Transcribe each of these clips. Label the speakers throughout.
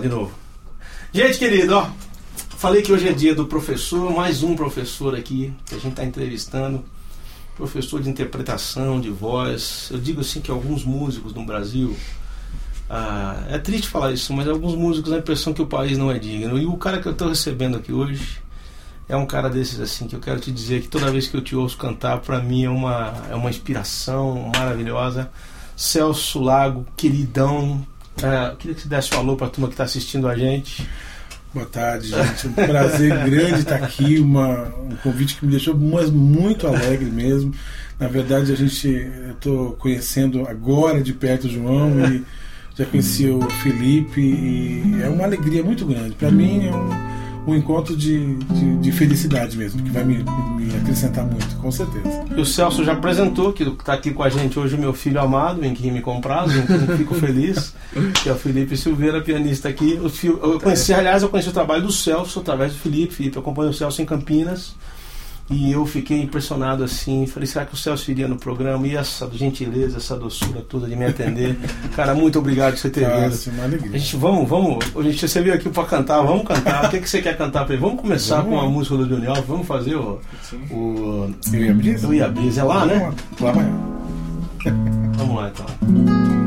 Speaker 1: de novo. Gente querido, ó, falei que hoje é dia do professor, mais um professor aqui que a gente está entrevistando, professor de interpretação, de voz. Eu digo assim que alguns músicos no Brasil, ah, é triste falar isso, mas alguns músicos dão a impressão que o país não é digno. E o cara que eu estou recebendo aqui hoje é um cara desses assim que eu quero te dizer que toda vez que eu te ouço cantar, para mim é uma, é uma inspiração maravilhosa. Celso Lago, queridão, é, queria que você desse alô para a turma que está assistindo a gente.
Speaker 2: Boa tarde, gente. Um prazer grande estar aqui. Uma, um convite que me deixou mas muito alegre mesmo. Na verdade, a gente estou conhecendo agora de perto o João e já conheci o Felipe e é uma alegria muito grande. Para mim é um um encontro de, de, de, felicidade mesmo, que vai me, me, acrescentar muito, com certeza.
Speaker 1: E o Celso já apresentou, que está aqui com a gente hoje, meu filho amado, em quem me compraz, em quem fico feliz, que é o Felipe Silveira, pianista aqui. Eu conheci, aliás, eu conheci o trabalho do Celso através do Felipe. Felipe acompanha o Celso em Campinas. E eu fiquei impressionado assim, falei, será que o Celso iria no programa? E essa gentileza, essa doçura toda de me atender. Cara, muito obrigado por você ter vindo. A gente, vamos, vamos, a gente, você veio aqui para cantar, vamos cantar. o que, que você quer cantar para ele? Vamos começar vamos. com a música do Johnny Alves, vamos fazer o. o
Speaker 2: eu ia brisa?
Speaker 1: Eu ia brisa, é lá, né?
Speaker 2: Lá amanhã.
Speaker 1: vamos lá então.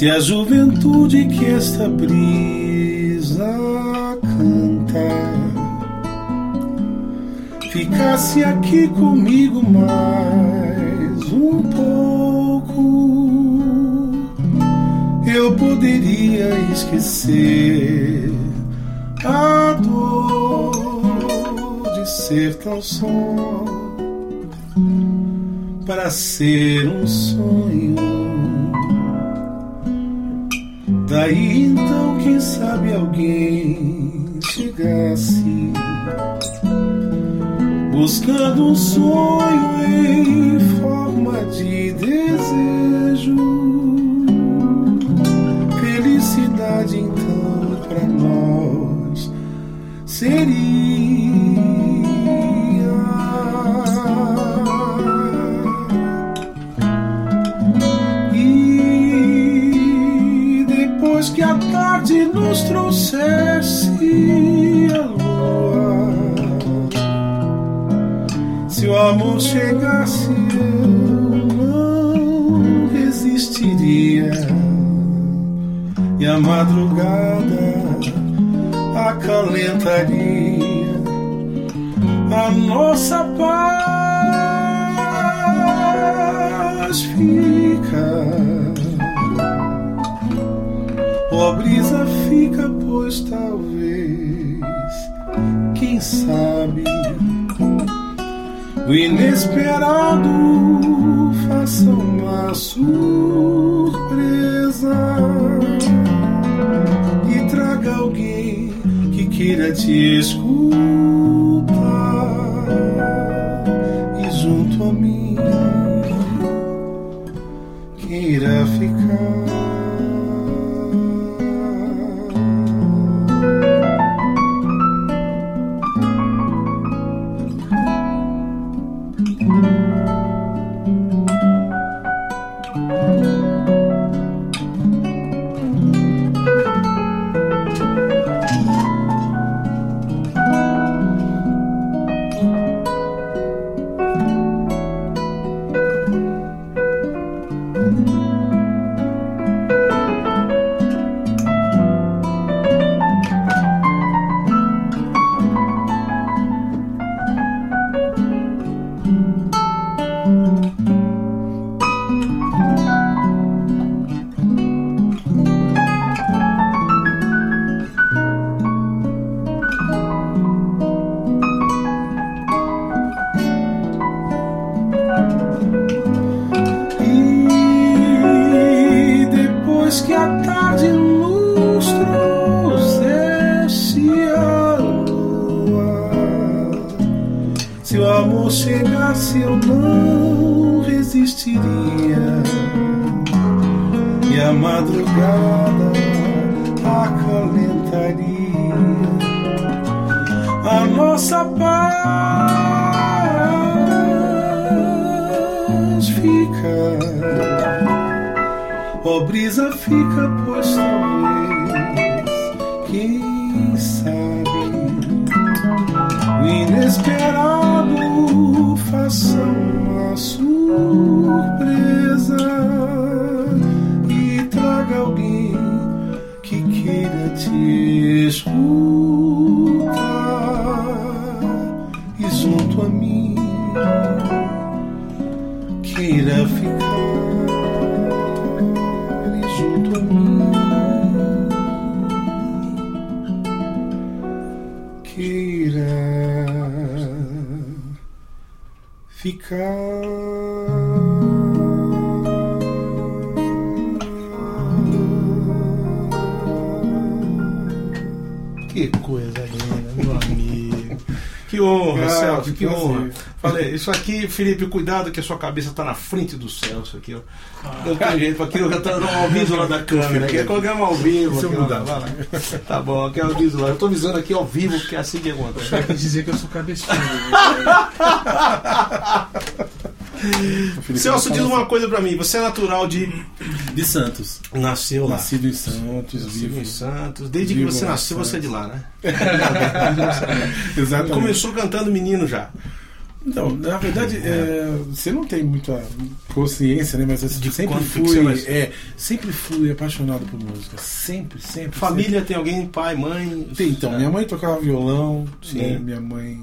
Speaker 2: Se a juventude que esta brisa canta ficasse aqui comigo mais um pouco, eu poderia esquecer a dor de ser tão só para ser um sonho Daí então, quem sabe alguém chegasse buscando um sonho em forma de desejo. Felicidade então para nós seria madrugada acalentaria a nossa paz. Fica Ó brisa fica, pois talvez, quem sabe, o inesperado faça uma surpresa queira te escutar brisa fica, pois Que
Speaker 1: coisa linda, meu amigo. Que honra,
Speaker 2: Ah,
Speaker 1: Celso,
Speaker 2: que
Speaker 1: que honra. Falei, isso aqui, Felipe, cuidado que a sua cabeça tá na frente do Celso aqui, ó.
Speaker 2: Ah.
Speaker 1: Não tem jeito, aqui eu tô no aviso lá da câmera, aqui é programa ao vivo. Aqui,
Speaker 2: mudar.
Speaker 1: vai lá. Tá bom, aqui é o aviso lá. Eu tô avisando aqui ao vivo, porque é assim que acontece.
Speaker 3: Vai dizer que eu sou cabeçudo.
Speaker 1: Celso, diz uma coisa pra mim. Você é natural de.
Speaker 2: De Santos.
Speaker 1: Nasceu lá.
Speaker 2: Nascido em Santos,
Speaker 1: Nascido
Speaker 2: vivo.
Speaker 1: em Santos. Desde que
Speaker 2: Vivo
Speaker 1: você
Speaker 2: lá em
Speaker 1: nasceu, você é de lá, né?
Speaker 2: Exatamente.
Speaker 1: Começou cantando menino já.
Speaker 2: Então, na verdade, é, você não tem muita consciência, né? Mas
Speaker 1: De
Speaker 2: sempre fui, é, sempre fui apaixonado por música. Sempre, sempre.
Speaker 1: Família tem alguém, pai, mãe?
Speaker 2: sempre. Tem, então, minha mãe tocava violão,
Speaker 1: Sim.
Speaker 2: né, minha mãe,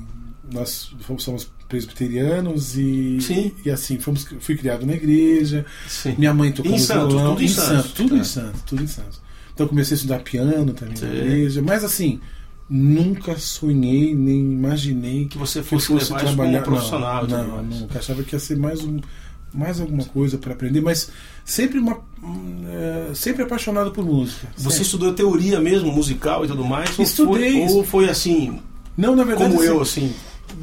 Speaker 2: nós fomos, somos presbiterianos e,
Speaker 1: Sim.
Speaker 2: e assim, fomos, fui criado na igreja.
Speaker 1: Sim.
Speaker 2: Minha mãe tocando
Speaker 1: Em Santos,
Speaker 2: violão.
Speaker 1: tudo em Santos.
Speaker 2: tudo
Speaker 1: É.
Speaker 2: em Santos, tudo em Santos. Então eu comecei a estudar piano também
Speaker 1: Sim.
Speaker 2: na igreja, mas assim, nunca sonhei nem imaginei
Speaker 1: Que você
Speaker 2: que
Speaker 1: fosse,
Speaker 2: fosse
Speaker 1: levar isso
Speaker 2: trabalhar
Speaker 1: como profissional.
Speaker 2: Não, não, nunca. Achava que ia ser mais um mais alguma coisa para aprender, mas sempre uma é, sempre apaixonado por música.
Speaker 1: Você
Speaker 2: sempre.
Speaker 1: estudou teoria mesmo, musical e tudo mais? ou
Speaker 2: Estudei.
Speaker 1: Foi, ou foi assim,
Speaker 2: Não, na verdade
Speaker 1: como
Speaker 2: assim,
Speaker 1: eu, assim,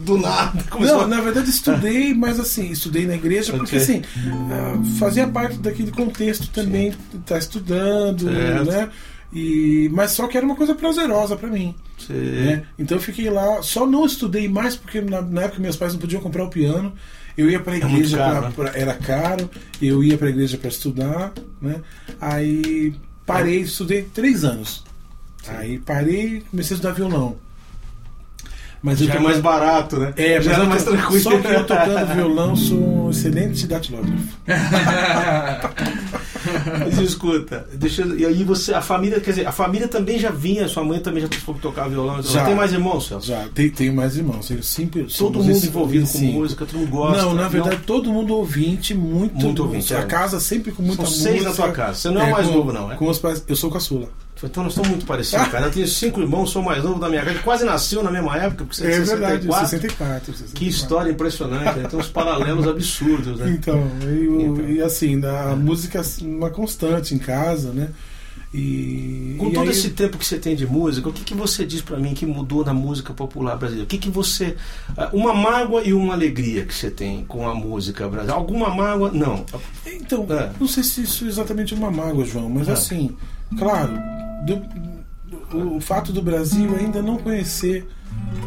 Speaker 1: do nada? Começou
Speaker 2: Não, na verdade estudei, mas assim, estudei na igreja porque assim, ah, fazia parte daquele contexto também, estar estudando,
Speaker 1: Certo.
Speaker 2: né? E, mas só que era uma coisa prazerosa para mim. Né? Então eu fiquei lá, só não estudei mais porque na, na época meus pais não podiam comprar o piano. Eu ia para igreja,
Speaker 1: caro,
Speaker 2: pra-
Speaker 1: né?
Speaker 2: pra- era caro, eu ia para igreja para estudar, né? Aí parei, estudei três anos. Aí parei e comecei a estudar violão. Mas eu
Speaker 1: Já é
Speaker 2: tocava-
Speaker 1: mais barato, né?
Speaker 2: é,
Speaker 1: já
Speaker 2: mas
Speaker 1: era
Speaker 2: eu
Speaker 1: mais tranquilo.
Speaker 2: Só que eu tocando violão sou um excelente datilógrafo.
Speaker 1: Mas escuta, deixa eu- e aí você, a família, quer dizer, a família também já vinha, sua mãe também já foi tocar violão. então
Speaker 2: Já.
Speaker 1: Tem mais irmãos, Celso?
Speaker 2: Já, tem, tenho mais irmãos. Eu sempre,
Speaker 1: Todo mundo envolvido com música, todo mundo gosta.
Speaker 2: Não, na verdade, todo mundo ouvinte, muito,
Speaker 1: Muito ouvinte,
Speaker 2: A
Speaker 1: é.
Speaker 2: casa sempre com muita
Speaker 1: São
Speaker 2: música.
Speaker 1: seis na tua casa. Você não é o mais
Speaker 2: com-
Speaker 1: novo, não, é?
Speaker 2: Com os pais, eu sou caçula.
Speaker 1: Então nós estamos muito parecidos, cara. Eu tenho cinco irmãos, sou mais novo da minha casa, quase nasceu na mesma época, porque você
Speaker 2: É
Speaker 1: é
Speaker 2: verdade,
Speaker 1: 64.
Speaker 2: 64. 64.
Speaker 1: Que história impressionante, né? tem uns paralelos absurdos, né?
Speaker 2: Então, eu-
Speaker 1: Então.
Speaker 2: e assim, a música é uma constante em casa, né? E,
Speaker 1: Com
Speaker 2: e
Speaker 1: todo
Speaker 2: aí-
Speaker 1: esse tempo que você tem de música, o que, que você diz pra mim que mudou na música popular brasileira? O que, que você. ah, Uma mágoa e uma alegria que você tem com a música brasileira? Alguma mágoa? Não.
Speaker 2: Então,
Speaker 1: É.
Speaker 2: não sei se isso é exatamente uma mágoa, João, mas
Speaker 1: É.
Speaker 2: assim, claro, do- do- o fato do Brasil ainda não conhecer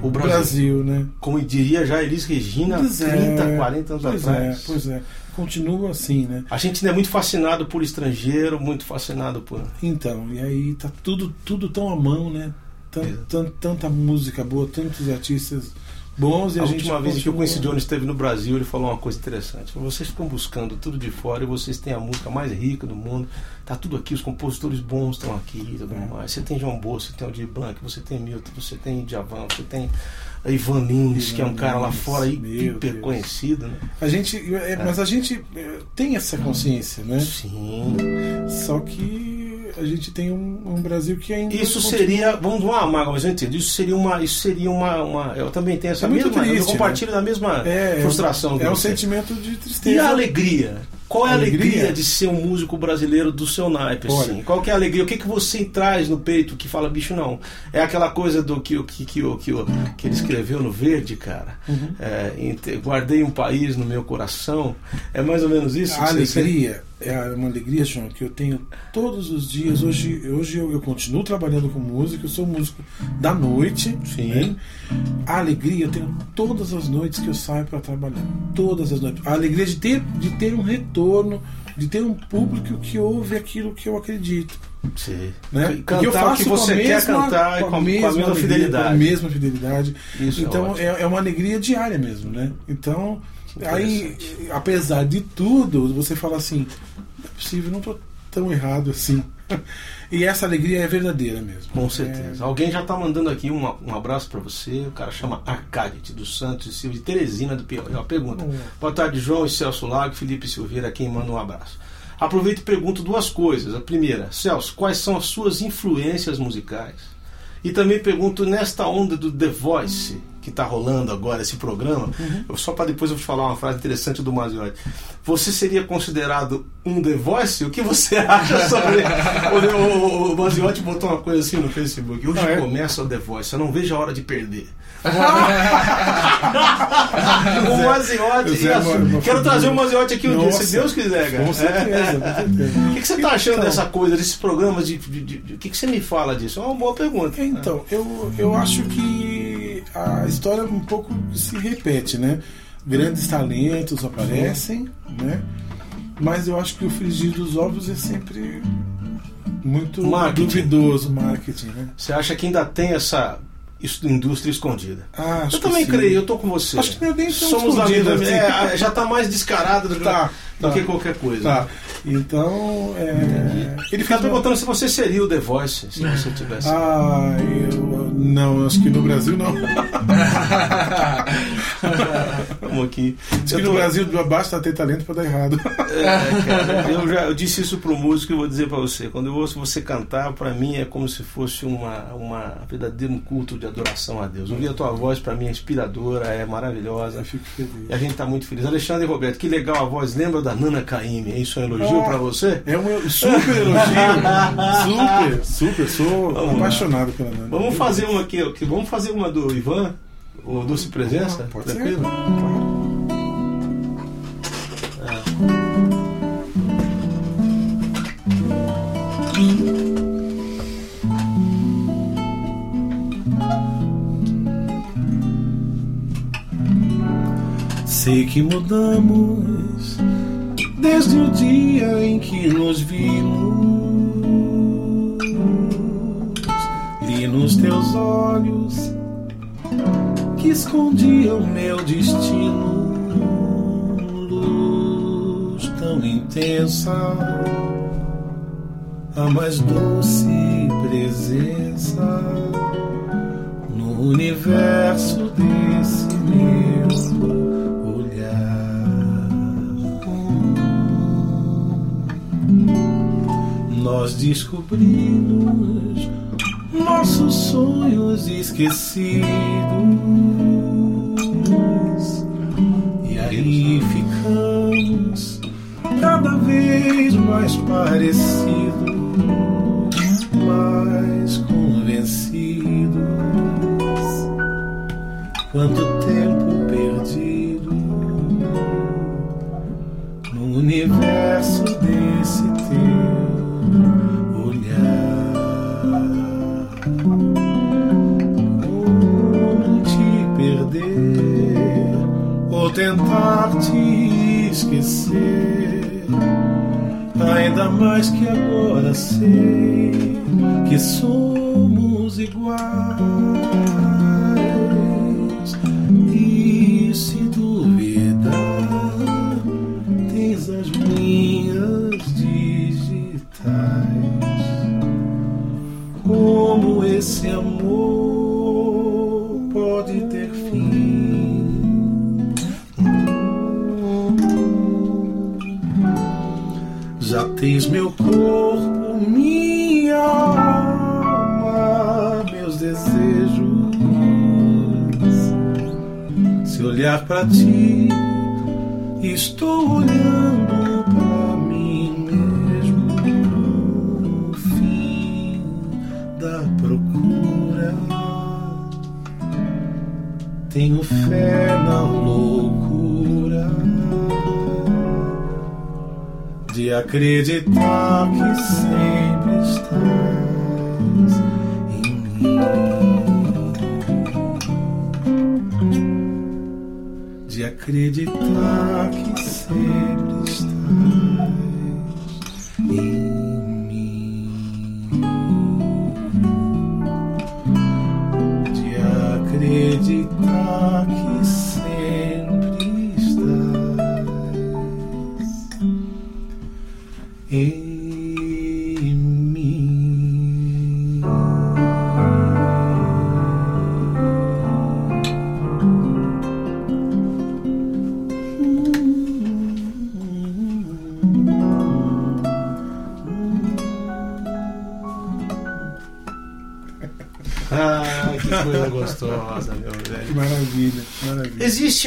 Speaker 1: O Brasil.
Speaker 2: Brasil, né?
Speaker 1: Como diria já Elis Regina,
Speaker 2: Pois é,
Speaker 1: 30, 40 anos
Speaker 2: pois
Speaker 1: atrás.
Speaker 2: É, pois é, continua assim, né?
Speaker 1: A gente ainda é muito fascinado por estrangeiro, muito fascinado por.
Speaker 2: Então, e aí tá tudo, tudo tão à mão, né? Tan-
Speaker 1: É.
Speaker 2: tan- tanta música boa, tantos artistas bons e a,
Speaker 1: A
Speaker 2: gente
Speaker 1: última vez que
Speaker 2: continua-
Speaker 1: Quincy Jones esteve no Brasil, ele falou uma coisa interessante. Falou, Vocês estão buscando tudo de fora e vocês têm a música mais rica do mundo. Tá tudo aqui, os compositores bons estão aqui e tudo
Speaker 2: É.
Speaker 1: mais. Você tem João Boa, você tem Aldir Blanc, você tem Milton, você tem Djavan, você tem Ivan Lins, que é um cara lá fora hiper
Speaker 2: Deus.
Speaker 1: conhecido, né?
Speaker 2: A gente, é, mas a gente é, tem essa consciência, né?
Speaker 1: Sim.
Speaker 2: Só que a gente tem um, um Brasil que ainda
Speaker 1: Isso seria, vamos lá, Mago, mas eu entendo. Isso seria uma, isso seria uma, uma eu também tenho essa
Speaker 2: É
Speaker 1: mesma, eu
Speaker 2: triste,
Speaker 1: compartilho da mesma
Speaker 2: é,
Speaker 1: frustração.
Speaker 2: É,
Speaker 1: que
Speaker 2: um
Speaker 1: você.
Speaker 2: sentimento de tristeza.
Speaker 1: E a alegria? Qual é a alegria,
Speaker 2: Alegria?
Speaker 1: de ser um músico brasileiro do seu naipe?
Speaker 2: Olha.
Speaker 1: Assim? Qual que é a alegria? O que, que você traz no peito que fala, bicho, não? É aquela coisa do que, o- que, que, o- que, que ele escreveu no Verde, cara.
Speaker 2: Uhum.
Speaker 1: É, guardei um país no meu coração. É mais ou menos isso?
Speaker 2: A alegria é uma alegria, João, que eu tenho todos os dias. Hoje, hoje eu, eu continuo trabalhando com música, eu sou músico da noite.
Speaker 1: Sim.
Speaker 2: Né? A alegria eu tenho todas as noites que eu saio para trabalhar. Todas as noites. A alegria de ter, de ter um retorno, de ter um público que ouve aquilo que eu acredito.
Speaker 1: Sim.
Speaker 2: Né? Porque eu
Speaker 1: Cantar o
Speaker 2: faço
Speaker 1: que você quer
Speaker 2: mesma-
Speaker 1: cantar e com a, com a mesma
Speaker 2: alegria,
Speaker 1: fidelidade.
Speaker 2: Com a mesma fidelidade.
Speaker 1: Isso é
Speaker 2: então é, é uma alegria diária mesmo, né? Então, aí, apesar de tudo, você fala assim, não é possível, não estou tão errado assim. E essa alegria é verdadeira mesmo.
Speaker 1: Com certeza. Alguém já está mandando aqui uma- um abraço para você. O cara chama Arcadite dos Santos e Silva de Teresina do Piauí. Uma pergunta.
Speaker 2: Hum.
Speaker 1: Boa tarde, João e Celso Lago, Felipe Silveira, quem manda um abraço. Aproveito e pergunto duas coisas. A primeira, Celso, quais são as suas influências musicais? E também pergunto nesta onda do The Voice que está rolando agora esse programa, eu- só para depois eu falar uma frase interessante do Maziotti. Você seria considerado um The Voice? O que você acha sobre. o, o, o Maziotti botou uma coisa assim no Facebook. Hoje
Speaker 2: é?
Speaker 1: começa o The Voice, eu não vejo a hora de perder. o Maziotti. Quero trazer o Maziotti aqui um dia, se
Speaker 2: Nossa.
Speaker 1: Deus quiser, cara.
Speaker 2: Com certeza, com certeza.
Speaker 1: O que, que você está achando
Speaker 2: Então-
Speaker 1: dessa coisa, desses programas de, de- de- de- O que, que você me fala disso? É uma boa pergunta.
Speaker 2: Então, eu, eu acho que a história um pouco se repete, né? Grandes talentos aparecem, né? Mas eu acho que o frigir dos ovos é sempre muito
Speaker 1: Marketing.
Speaker 2: duvidoso marketing, né?
Speaker 1: Você acha que ainda tem essa indústria escondida?
Speaker 2: Ah, acho
Speaker 1: eu também
Speaker 2: sim.
Speaker 1: creio, eu tô com você.
Speaker 2: Acho que nem tão
Speaker 1: Somos da
Speaker 2: escondida
Speaker 1: mesma.
Speaker 2: assim.
Speaker 1: é, já está mais descarado do, que-
Speaker 2: Tá,
Speaker 1: do
Speaker 2: tá.
Speaker 1: que qualquer coisa.
Speaker 2: Tá. Então, é, ele
Speaker 1: Ele
Speaker 2: fez
Speaker 1: fica
Speaker 2: uma...
Speaker 1: perguntando se você seria o The Voice, se você tivesse.
Speaker 2: Ah, eu não, acho que no Brasil não.
Speaker 1: Vamos aqui. Eu
Speaker 2: que no
Speaker 1: tô-
Speaker 2: Brasil basta ter talento para dar errado.
Speaker 1: É, cara, eu já eu disse isso pro músico e vou dizer pra você. Quando eu ouço você cantar, pra mim é como se fosse uma, uma verdadeiro culto de adoração a Deus. Ouvir a tua voz pra mim é inspiradora, é maravilhosa.
Speaker 2: Eu fico feliz.
Speaker 1: E a gente tá muito feliz. Alexandre e Roberto, que legal a voz. Lembra da Nana Caymmi? É Isso é um elogio
Speaker 2: Ah.
Speaker 1: pra você?
Speaker 2: É um super elogio. super, super. Sou
Speaker 1: Vamos
Speaker 2: apaixonado pela Nana.
Speaker 1: Vamos fazer uma aqui. aqui. Vamos fazer uma do Ivan? O Doce Presença?
Speaker 2: Ah, Pode
Speaker 1: Tranquilo?
Speaker 2: ser. Claro. Sei que mudamos desde o dia em que nos vimos. Li nos teus olhos que escondiam meu destino. Luz tão intensa, a mais doce presença no universo desse meu Nós descobrimos nossos sonhos esquecidos. E aí ficamos cada vez mais parecidos, mais convencidos. Quanto Ainda mais que agora sei que somos iguais. Já tens meu corpo, minha alma, meus desejos. Se olhar para ti, estou olhando para mim mesmo. O fim da procura. Tenho fé na loucura de acreditar que sempre estás em mim, de acreditar que sempre estás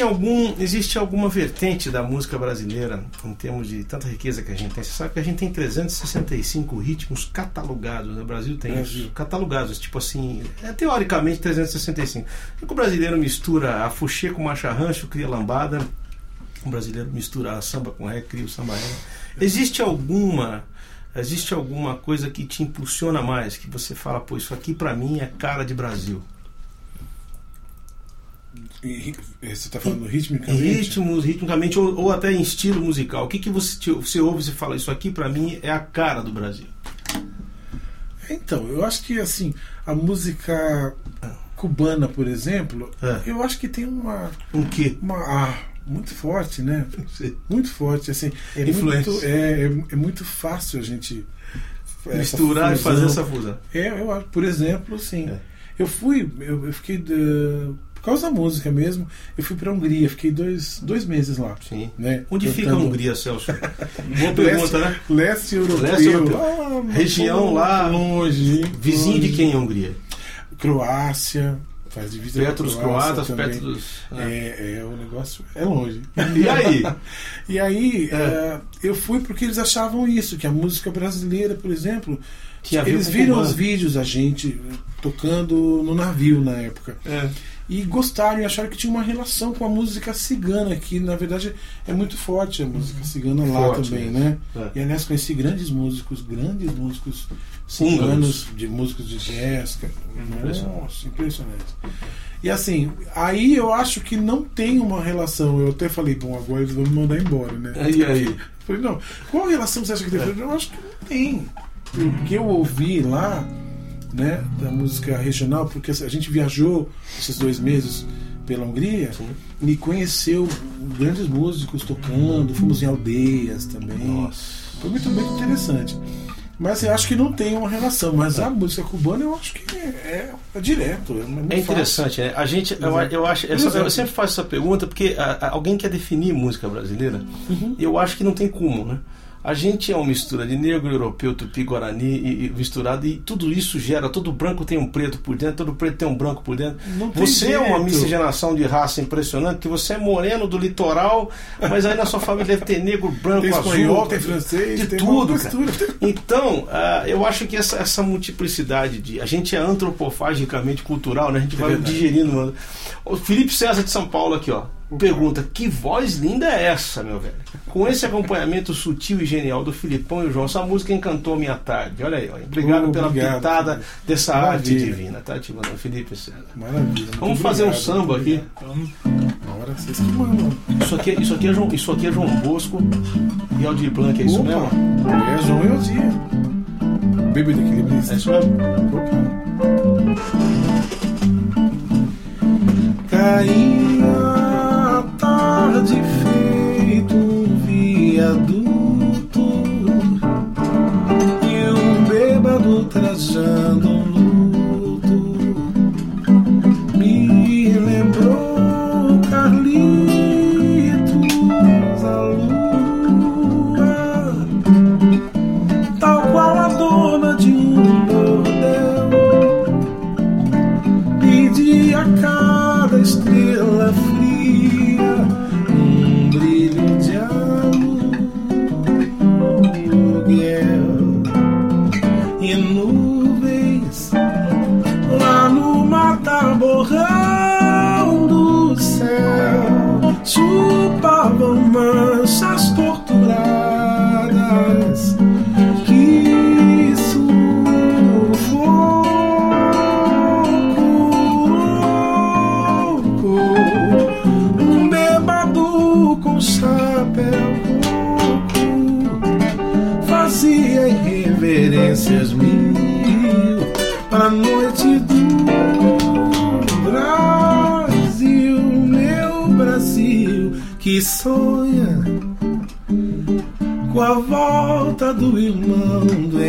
Speaker 1: Existe algum, existe alguma vertente da música brasileira em termos de tanta riqueza que a gente tem? Você sabe que a gente tem 365 ritmos catalogados. né? O Brasil tem
Speaker 2: Brasil.
Speaker 1: isso. Catalogados, tipo assim, é teoricamente 365. E que o brasileiro mistura a fuxê com marcha rancho, cria lambada. O brasileiro mistura a samba com ré, cria o samba ré. Existe alguma existe alguma coisa que te impulsiona mais, que você fala, pô, isso aqui pra mim é cara de Brasil?
Speaker 2: E, e, você está falando ritmicamente?
Speaker 1: ritmos, ritmicamente ou, ou até em estilo musical. O que, que você, você ouve e fala, isso aqui pra mim é a cara do Brasil?
Speaker 2: Então, eu acho que assim, a música cubana, por exemplo,
Speaker 1: É.
Speaker 2: eu acho que tem uma,
Speaker 1: Um quê?
Speaker 2: uma ah, muito forte, né? Muito forte, assim. É
Speaker 1: Influência.
Speaker 2: muito, é, é, é muito fácil a gente essa
Speaker 1: Misturar e
Speaker 2: fusão.
Speaker 1: fazer essa fusão.
Speaker 2: É, eu acho, por exemplo, sim.
Speaker 1: É.
Speaker 2: Eu fui, eu, eu fiquei de- por causa da música mesmo, eu fui para Hungria, fiquei dois, dois meses lá.
Speaker 1: Sim.
Speaker 2: Né,
Speaker 1: Onde fica a
Speaker 2: cantando.
Speaker 1: Hungria, Celso? Boa
Speaker 2: Leste,
Speaker 1: pergunta, né?
Speaker 2: leste europeu.
Speaker 1: Leste europeu.
Speaker 2: Ah,
Speaker 1: Região lá,
Speaker 2: longe.
Speaker 1: Vizinho de
Speaker 2: longe.
Speaker 1: quem é a Hungria?
Speaker 2: Croácia, faz divisa
Speaker 1: Perto
Speaker 2: a
Speaker 1: dos
Speaker 2: Croácia
Speaker 1: croatas,
Speaker 2: também.
Speaker 1: perto dos. né?
Speaker 2: É, é, o negócio é longe.
Speaker 1: E aí?
Speaker 2: E aí,
Speaker 1: É.
Speaker 2: eh, eu fui porque eles achavam isso, que a música brasileira, por exemplo,
Speaker 1: a ver
Speaker 2: eles viram os vídeos da gente tocando no navio na época.
Speaker 1: É.
Speaker 2: E gostaram e acharam que tinha uma relação com a música cigana, que na verdade é muito forte a música cigana lá
Speaker 1: Forte
Speaker 2: também, né?
Speaker 1: É.
Speaker 2: E aliás conheci grandes músicos, grandes músicos ciganos, de músicos de jazz.
Speaker 1: Impressionante.
Speaker 2: Nossa, impressionante. E assim, aí eu acho que não tem uma relação. Eu até falei, bom, agora eles vão me mandar embora, né?
Speaker 1: E aí?
Speaker 2: Eu falei, não, qual relação você acha que tem?
Speaker 1: É.
Speaker 2: Eu acho que não tem. O que eu ouvi lá, né, da música regional, porque a gente viajou esses dois meses pela Hungria
Speaker 1: Sim.
Speaker 2: e conheceu grandes músicos tocando, fomos em aldeias também.
Speaker 1: Nossa.
Speaker 2: Foi muito, muito interessante. Mas eu acho que não tem uma relação. Mas a música cubana eu acho que é, é, é direto. É,
Speaker 1: É interessante, né? A gente, eu,
Speaker 2: Exato.
Speaker 1: eu acho, essa- eu
Speaker 2: Exato.
Speaker 1: sempre faço essa pergunta porque a- a- alguém quer definir música brasileira.
Speaker 2: Uhum.
Speaker 1: Eu acho que não tem como, né? A gente é uma mistura de negro, europeu, tupi, guarani e, e misturado e tudo isso gera. Todo branco tem um preto por dentro, todo preto tem um branco por dentro. Você é uma
Speaker 2: jeito.
Speaker 1: miscigenação de raça impressionante, que você é moreno do litoral, mas aí na sua família deve ter negro, branco,
Speaker 2: Tem
Speaker 1: azul,
Speaker 2: espanhol, tem francês,
Speaker 1: de
Speaker 2: tem
Speaker 1: tudo. Então, ah, eu acho que essa, essa multiplicidade de. A gente é antropofagicamente cultural, né? A gente
Speaker 2: É
Speaker 1: vai
Speaker 2: verdade.
Speaker 1: digerindo. O Felipe César de São Paulo aqui, ó. Pergunta: que voz linda é essa, meu velho? Com esse acompanhamento sutil e genial do Filipão e o João, essa música encantou minha tarde. Olha aí, ó. Obrigado
Speaker 2: Oh,
Speaker 1: pela
Speaker 2: obrigado,
Speaker 1: pitada dessa arte
Speaker 2: Maravilha.
Speaker 1: divina, tá ativando Felipe César.
Speaker 2: Maravilha. muito
Speaker 1: Vamos fazer um samba aqui.
Speaker 2: Agora vocês que mandam.
Speaker 1: Isso aqui, isso aqui, é, João, isso aqui é João Bosco e Aldir Blanc, é isso
Speaker 2: Opa,
Speaker 1: mesmo?
Speaker 2: É João e. Bebê do equilibrista.
Speaker 1: É isso mesmo?
Speaker 2: Caía a tarde feito um viaduto sonha com a volta do irmão do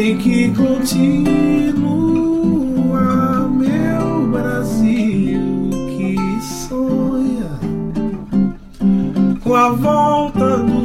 Speaker 2: em que continua meu Brasil que sonha. Com a volta do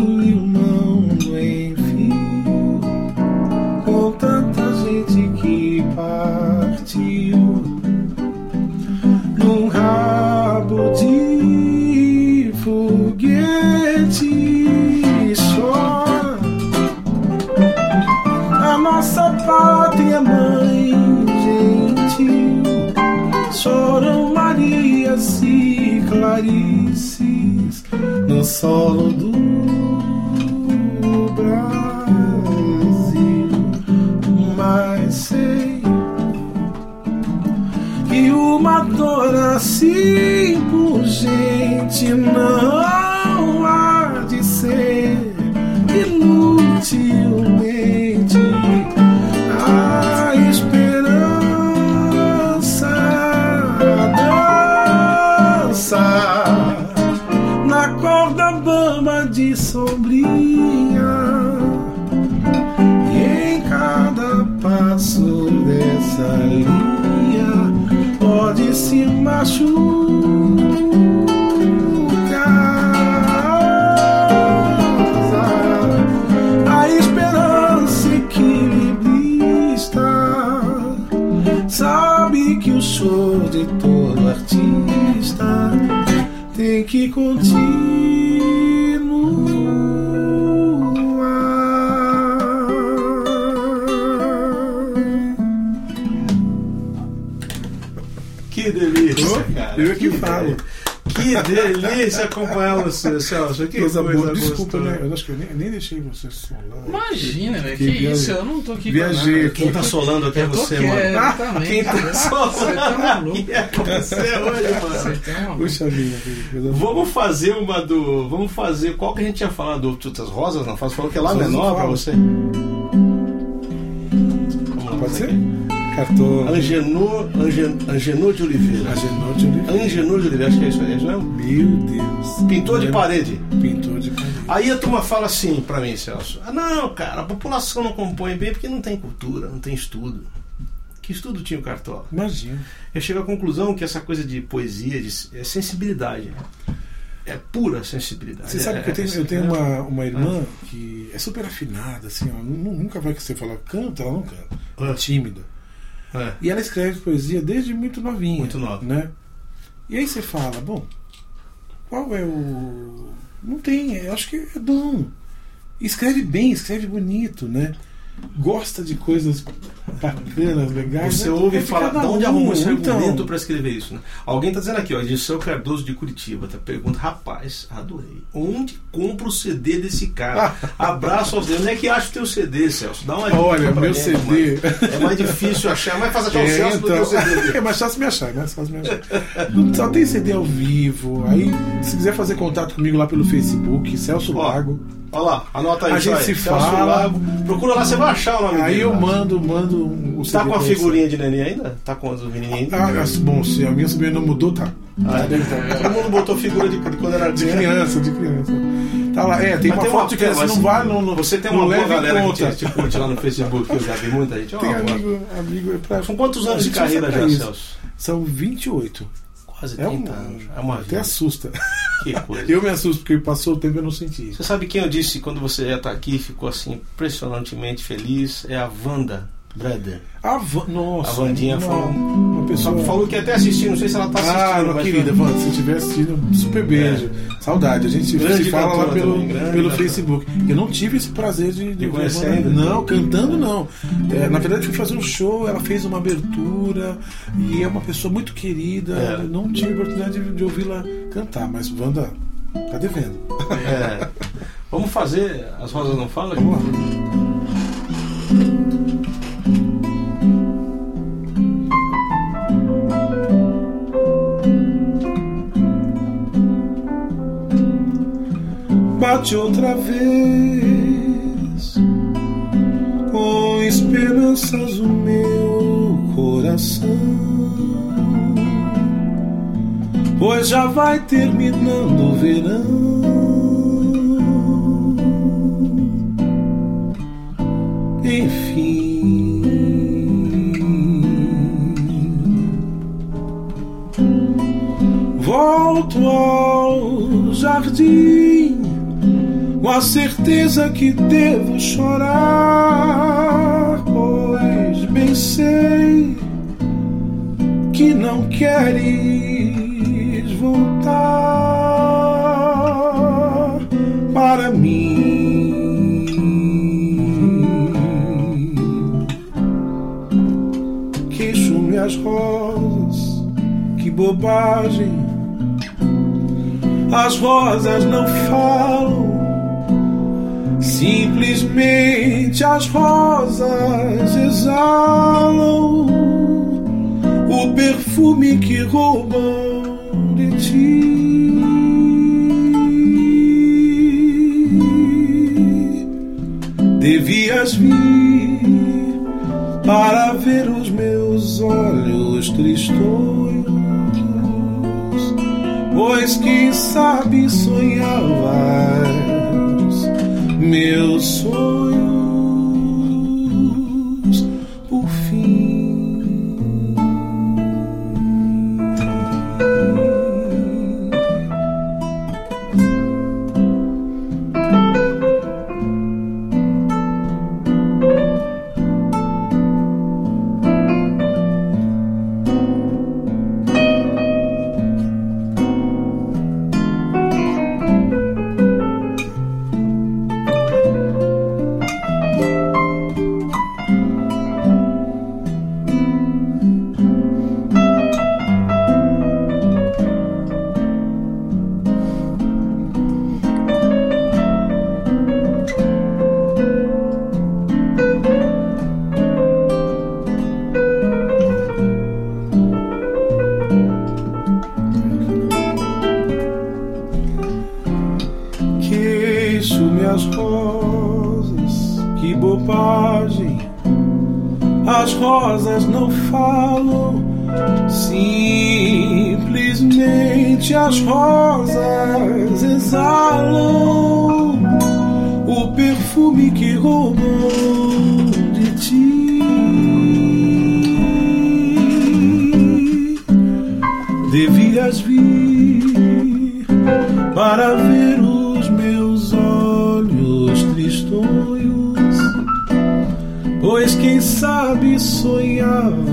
Speaker 2: solo do Brasil. Mas sei que uma dor assim por gente não eu que
Speaker 1: Que
Speaker 2: falo.
Speaker 1: Que delícia acompanhar você, Celso. Que
Speaker 2: Coisa
Speaker 1: coisa
Speaker 2: boa, desculpa, né? Eu acho que eu nem, nem deixei você solar.
Speaker 3: Imagina, velho.
Speaker 2: Que
Speaker 3: Que, isso? Eu não tô aqui
Speaker 2: Viajei
Speaker 1: Quem tá solando é
Speaker 3: tô
Speaker 1: você,
Speaker 3: quieto,
Speaker 1: mano.
Speaker 3: exatamente.
Speaker 1: Quem tá solando
Speaker 3: Você tá maluco.
Speaker 1: aqui é você hoje, mano.
Speaker 3: Você tá maluco.
Speaker 2: Puxa vida.
Speaker 1: Vamos fazer uma do. Vamos fazer. Qual que a gente tinha falado? Do Tutas Rosas? Não, falou que é lá menor pra você.
Speaker 2: Pode ser? Cartão.
Speaker 1: Angenor, Angen, Angenor de Oliveira.
Speaker 2: Agenor de Oliveira.
Speaker 1: Angenor de Oliveira, acho que é isso aí, não é?
Speaker 2: Meu Deus.
Speaker 1: Pintor de parede.
Speaker 2: Pintor de parede.
Speaker 1: Aí a turma fala assim pra mim, Celso: ah, não, cara, a população não compõe bem porque não tem cultura, não tem estudo. Que estudo tinha o Cartola?
Speaker 2: Imagina.
Speaker 1: Eu chego à conclusão que essa coisa de poesia de, é sensibilidade. É pura sensibilidade.
Speaker 2: Você sabe
Speaker 1: É-
Speaker 2: que eu tenho,
Speaker 1: é-
Speaker 2: eu tenho uma, uma irmã que é super afinada, assim, ó, nu- nunca vai que você falar canta, ela não canta. É
Speaker 1: Ah.
Speaker 2: tímida.
Speaker 1: É.
Speaker 2: E ela escreve poesia desde muito novinha.
Speaker 1: Muito nova.
Speaker 2: Né? E aí você fala, bom, qual é o. Não tem, eu acho que é dom. Escreve bem, escreve bonito, né? Gosta de coisas bacanas, legais.
Speaker 1: Você
Speaker 2: né?
Speaker 1: ouve
Speaker 2: É de
Speaker 1: falar,
Speaker 2: cada
Speaker 1: de onde
Speaker 2: um,
Speaker 1: arrumou esse
Speaker 2: então.
Speaker 1: argumento para escrever isso? Né? Alguém está dizendo aqui, ó, Dirceu Cardoso de Curitiba, tá pergunta, rapaz, adorei. Onde compra o CD desse cara? Abraço aos dedos. Onde é que acha o teu CD, Celso? Dá uma dica
Speaker 2: Olha, meu
Speaker 1: gente,
Speaker 2: CD.
Speaker 1: É mais difícil achar, mais fácil achar o
Speaker 2: É,
Speaker 1: Celso do que o
Speaker 2: então,
Speaker 1: CD. dele.
Speaker 2: é mais fácil me achar, é mais fácil me achar. Só tem CD ao vivo. Aí, se quiser fazer contato comigo lá pelo Facebook, Celso
Speaker 1: Ó,
Speaker 2: Lago.
Speaker 1: Olha lá, anota aí.
Speaker 2: A gente
Speaker 1: Joia.
Speaker 2: se fala.
Speaker 1: Procura lá, você vai achar o nome
Speaker 2: Aí
Speaker 1: dele.
Speaker 2: eu
Speaker 1: lá.
Speaker 2: mando, mando o
Speaker 1: Tá com a figurinha de neném ainda? Tá com as menininhas ainda?
Speaker 2: Ah, bom, se a minha sobrinha não mudou, tá.
Speaker 1: Ah, é? Todo mundo botou figura de, quando era
Speaker 2: De criança, de criança. Tá lá, é, tem
Speaker 1: Mas
Speaker 2: uma foto de criança,
Speaker 1: mas
Speaker 2: não vai, não, não
Speaker 1: Você tem uma boa
Speaker 2: leva
Speaker 1: galera que
Speaker 2: conta.
Speaker 1: te, te curte lá no Facebook, eu já vi muita gente. Ó,
Speaker 2: Tem amigo, amigo é pra...
Speaker 1: São quantos anos de carreira já. Celso?
Speaker 2: São 28. É
Speaker 1: 30
Speaker 2: um,
Speaker 1: anos. É uma
Speaker 2: até
Speaker 1: vida.
Speaker 2: assusta.
Speaker 1: Que coisa.
Speaker 2: Eu me assusto porque passou o tempo e eu não senti.
Speaker 1: Você sabe quem eu disse quando você já tá aqui ficou assim impressionantemente feliz? É a Wanda Breder.
Speaker 2: A Van, nossa,
Speaker 1: A Vandinha falou-
Speaker 2: uma pessoa.
Speaker 1: falou que ia até assistir, não sei se ela tá assistindo.
Speaker 2: Ah,
Speaker 1: mas
Speaker 2: querida,
Speaker 1: foi-
Speaker 2: Wanda, se estiver assistindo, super beijo. Saudade. A gente
Speaker 1: Grande
Speaker 2: se fala lá pelo,
Speaker 1: também, grande
Speaker 2: pelo. Facebook. Eu não tive esse prazer de,
Speaker 1: De conhecer ainda?
Speaker 2: Não, cantando não. É, na verdade, eu fui fazer um show, ela fez uma abertura e é uma pessoa muito querida.
Speaker 1: É.
Speaker 2: Não tive a oportunidade de, de ouvi-la cantar, mas Wanda tá devendo.
Speaker 1: É. Vamos fazer As Rosas Não Falam?
Speaker 2: Vamos lá. Bate outra vez. Com esperanças o meu coração, pois já vai terminando o verão. Enfim, volto ao jardim com a certeza que devo chorar, pois bem sei que não queres voltar para mim. Queixo-me as rosas, que bobagem. As rosas não falam, simplesmente as rosas exalam o perfume que roubam de ti. Devias vir para ver os meus olhos tristonhos, pois quem sabe sonhavas meus sonhos perfume que roubam de ti. Devias vir para ver os meus olhos tristonhos, pois quem sabe sonhavas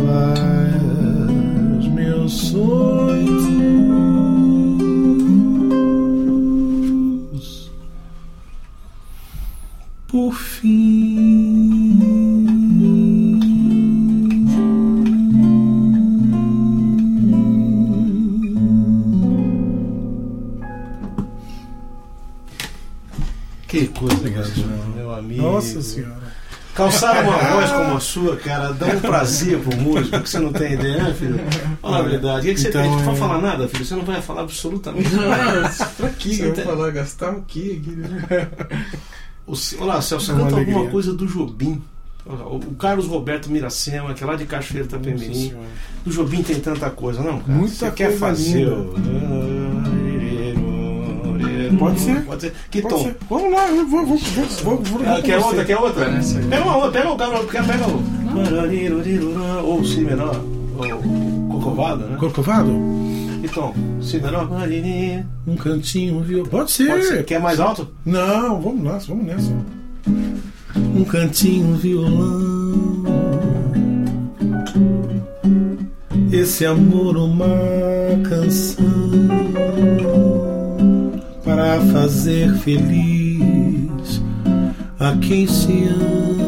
Speaker 1: Calçar uma voz como a sua, cara, dá um prazer pro músico que você não tem ideia, né, filho? Fala a verdade. O que, que você
Speaker 2: Então,
Speaker 1: tem? Não vai falar nada, filho? Você não vai falar absolutamente nada.
Speaker 3: pra que
Speaker 1: Você
Speaker 3: eu
Speaker 1: tá-
Speaker 3: vou falar? Gastar o quê? né?
Speaker 1: O, Ce- olha lá, Celso, canta
Speaker 2: alegria.
Speaker 1: alguma coisa do Jobim. Olha O Carlos Roberto Miracema, que é lá de Cachoeira Itapemirim. Do Jobim tem tanta coisa, não? Cara?
Speaker 2: Muita
Speaker 1: Você quer
Speaker 2: coisa
Speaker 1: fazer
Speaker 2: linda.
Speaker 1: o...
Speaker 2: Pode ser.
Speaker 1: Pode ser. Que
Speaker 2: Pode
Speaker 1: tom?
Speaker 2: ser. Vamos lá, eu vou, vou, vou, vou, vou,
Speaker 1: Ah, quer outra? Quer outra?
Speaker 3: Nessa aí.
Speaker 1: Pega uma outra, pega o cara, pega, pega o. Ou si menor, ou cocovado, né?
Speaker 2: Corcovado?
Speaker 1: Então, si menor.
Speaker 2: Um cantinho, viu? Pode ser.
Speaker 1: Pode ser. Quer mais alto?
Speaker 2: Não, vamos lá, vamos nessa. Um cantinho, violão. Esse amor, uma canção para fazer feliz a quem se ama.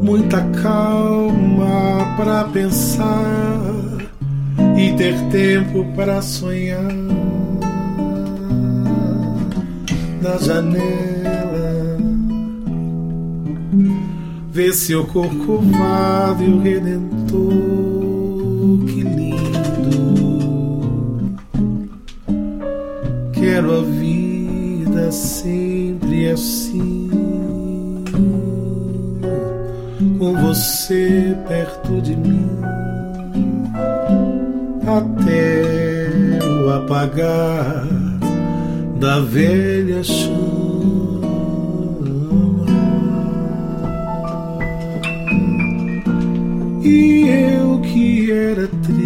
Speaker 2: Muita calma para pensar e ter tempo para sonhar na janela. Vê seu corcovado e o redentor, Quero a vida sempre assim, com você perto de mim até o apagar da velha chama. E eu que era triste,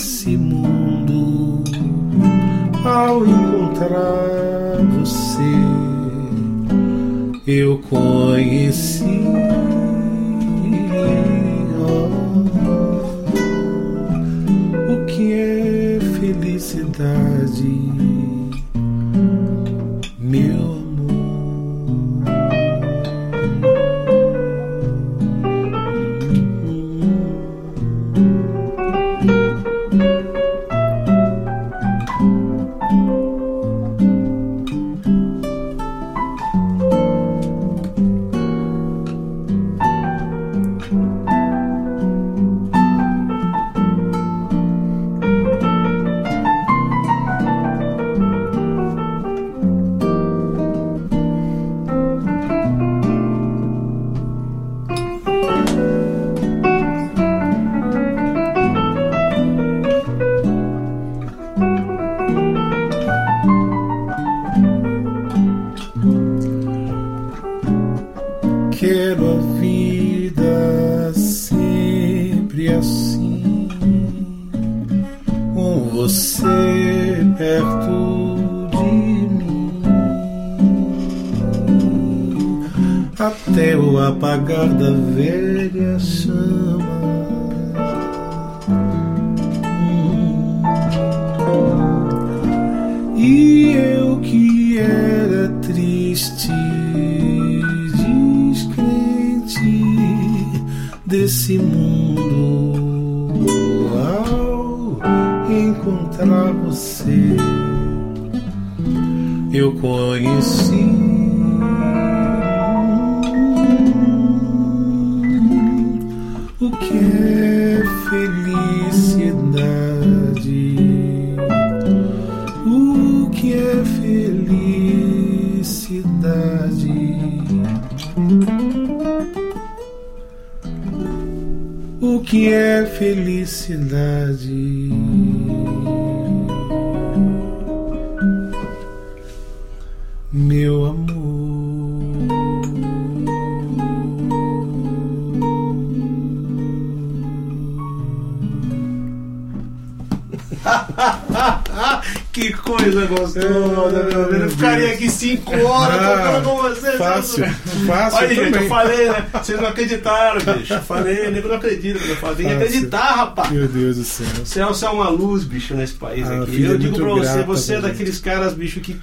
Speaker 2: desse mundo, ao encontrar você eu conheci. Fácil
Speaker 1: Olha, gente,
Speaker 2: também.
Speaker 1: eu falei, né? Vocês não acreditaram, bicho. Eu falei, o nego não acredita quando eu falo. Tem que
Speaker 2: Fácil.
Speaker 1: acreditar, rapaz.
Speaker 2: Meu Deus do céu.
Speaker 1: Celso é uma luz, bicho, nesse país
Speaker 2: Ah,
Speaker 1: aqui. Eu digo
Speaker 2: muito
Speaker 1: pra você,
Speaker 2: grata,
Speaker 1: você é daqueles caras, bicho, que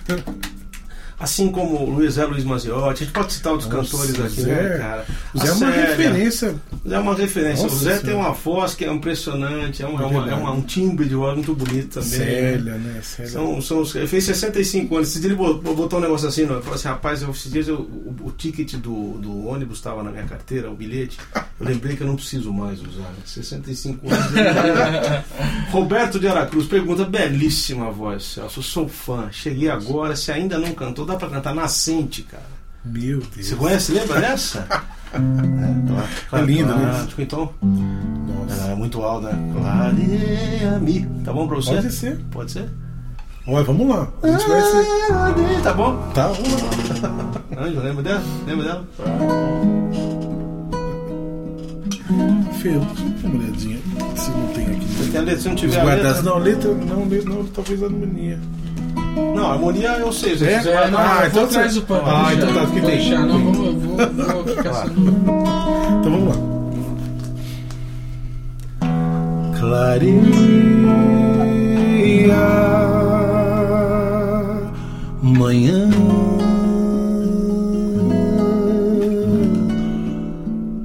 Speaker 1: Assim como o Luiz Zé Luiz Maziotti, a gente pode citar outros
Speaker 2: Nossa,
Speaker 1: cantores aqui,
Speaker 2: Zé.
Speaker 1: né, cara?
Speaker 2: O Zé é uma referência.
Speaker 1: Zé é uma referência.
Speaker 2: Nossa
Speaker 1: o Zé tem uma voz que é impressionante, é, um,
Speaker 2: É
Speaker 1: uma- é uma- um timbre de voz muito bonito também.
Speaker 2: Célia, né? Célia.
Speaker 1: São, são, os- ele fez 65 anos. Esse dia ele botou, um negócio assim, não, falou assim, rapaz, eu, esses dias eu- o, o ticket do, do ônibus estava na minha carteira, o bilhete. Eu lembrei que eu não preciso mais usar. né? 65 anos. Roberto de Aracruz pergunta, belíssima voz, Celso. Sou fã. Cheguei agora, se ainda não cantou, dá pra cantar Nascente, cara.
Speaker 2: Meu Deus.
Speaker 1: Você conhece, lembra dessa? é,
Speaker 2: É linda, né?
Speaker 1: Então,
Speaker 2: Nossa.
Speaker 1: ela é muito alta, né? Clareia-me. Tá bom pra você?
Speaker 2: Pode ser.
Speaker 1: Pode ser?
Speaker 2: Olha, vamos lá. A gente vai ser.
Speaker 1: Tá bom?
Speaker 2: Tá, vamos lá.
Speaker 1: Ângela, lembra dela? Lembra dela?
Speaker 2: Fê, deixa eu uma olhadinha se não tem aqui.
Speaker 1: Você tem a letra, se não tiver a
Speaker 2: guardas.
Speaker 1: letra...
Speaker 2: Não, letra. Não, letra, não, talvez a harmonia.
Speaker 1: Não, harmonia eu sei. Se
Speaker 2: É?
Speaker 1: você
Speaker 3: É, não,
Speaker 2: Ah,
Speaker 3: eu vou
Speaker 2: então
Speaker 3: atrás
Speaker 2: você-
Speaker 3: do pano.
Speaker 2: Ah, então tá, que
Speaker 3: vou
Speaker 2: tem.
Speaker 3: deixar, não, vou, vou, vou ficar sendo...
Speaker 2: Então vamos lá. Clareia manhã.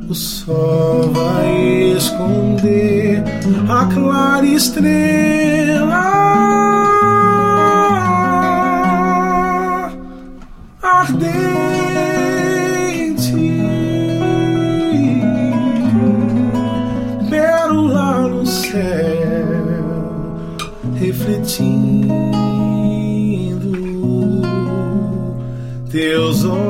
Speaker 2: O sol vai esconder a clara estrela refletindo teus olhos,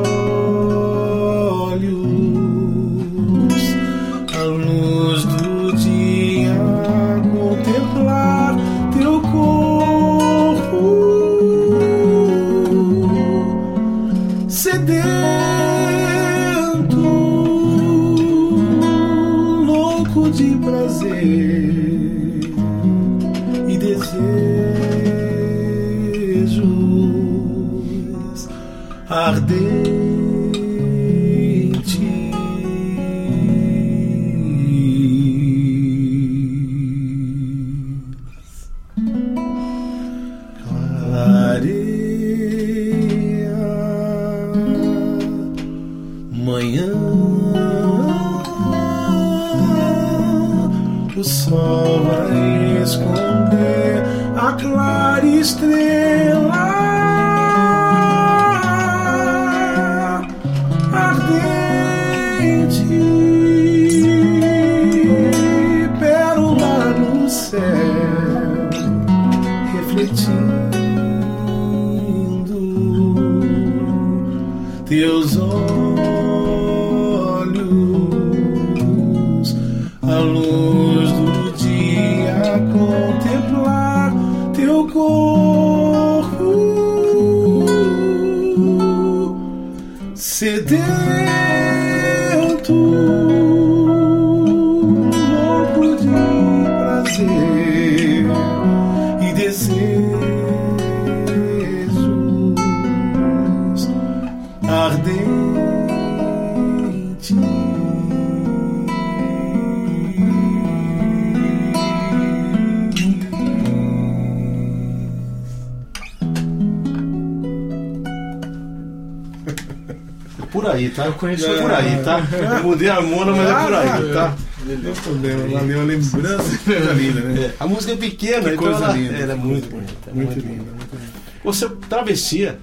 Speaker 1: Por aí, tá? Eu
Speaker 3: conheço
Speaker 1: É por aí, tá? Eu mudei a harmonia, mas é por aí, tá?
Speaker 2: Não tem problema, valeu a lembrança. Coisa linda, né?
Speaker 1: É, a música é pequena,
Speaker 2: Que
Speaker 1: então
Speaker 2: coisa
Speaker 1: ela,
Speaker 2: linda.
Speaker 1: ela é muito bonita. é
Speaker 2: Muito
Speaker 1: muito
Speaker 2: linda.
Speaker 1: bonita. Você, travessia,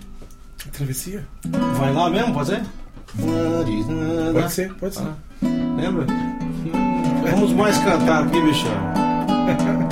Speaker 2: Travessia?
Speaker 1: vai lá mesmo, pode ser?
Speaker 2: Pode ser, pode ser.
Speaker 1: Lembra? Vamos mais cantar aqui, bichão.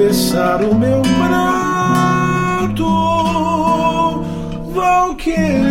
Speaker 2: Fechar o meu prato. Vou querer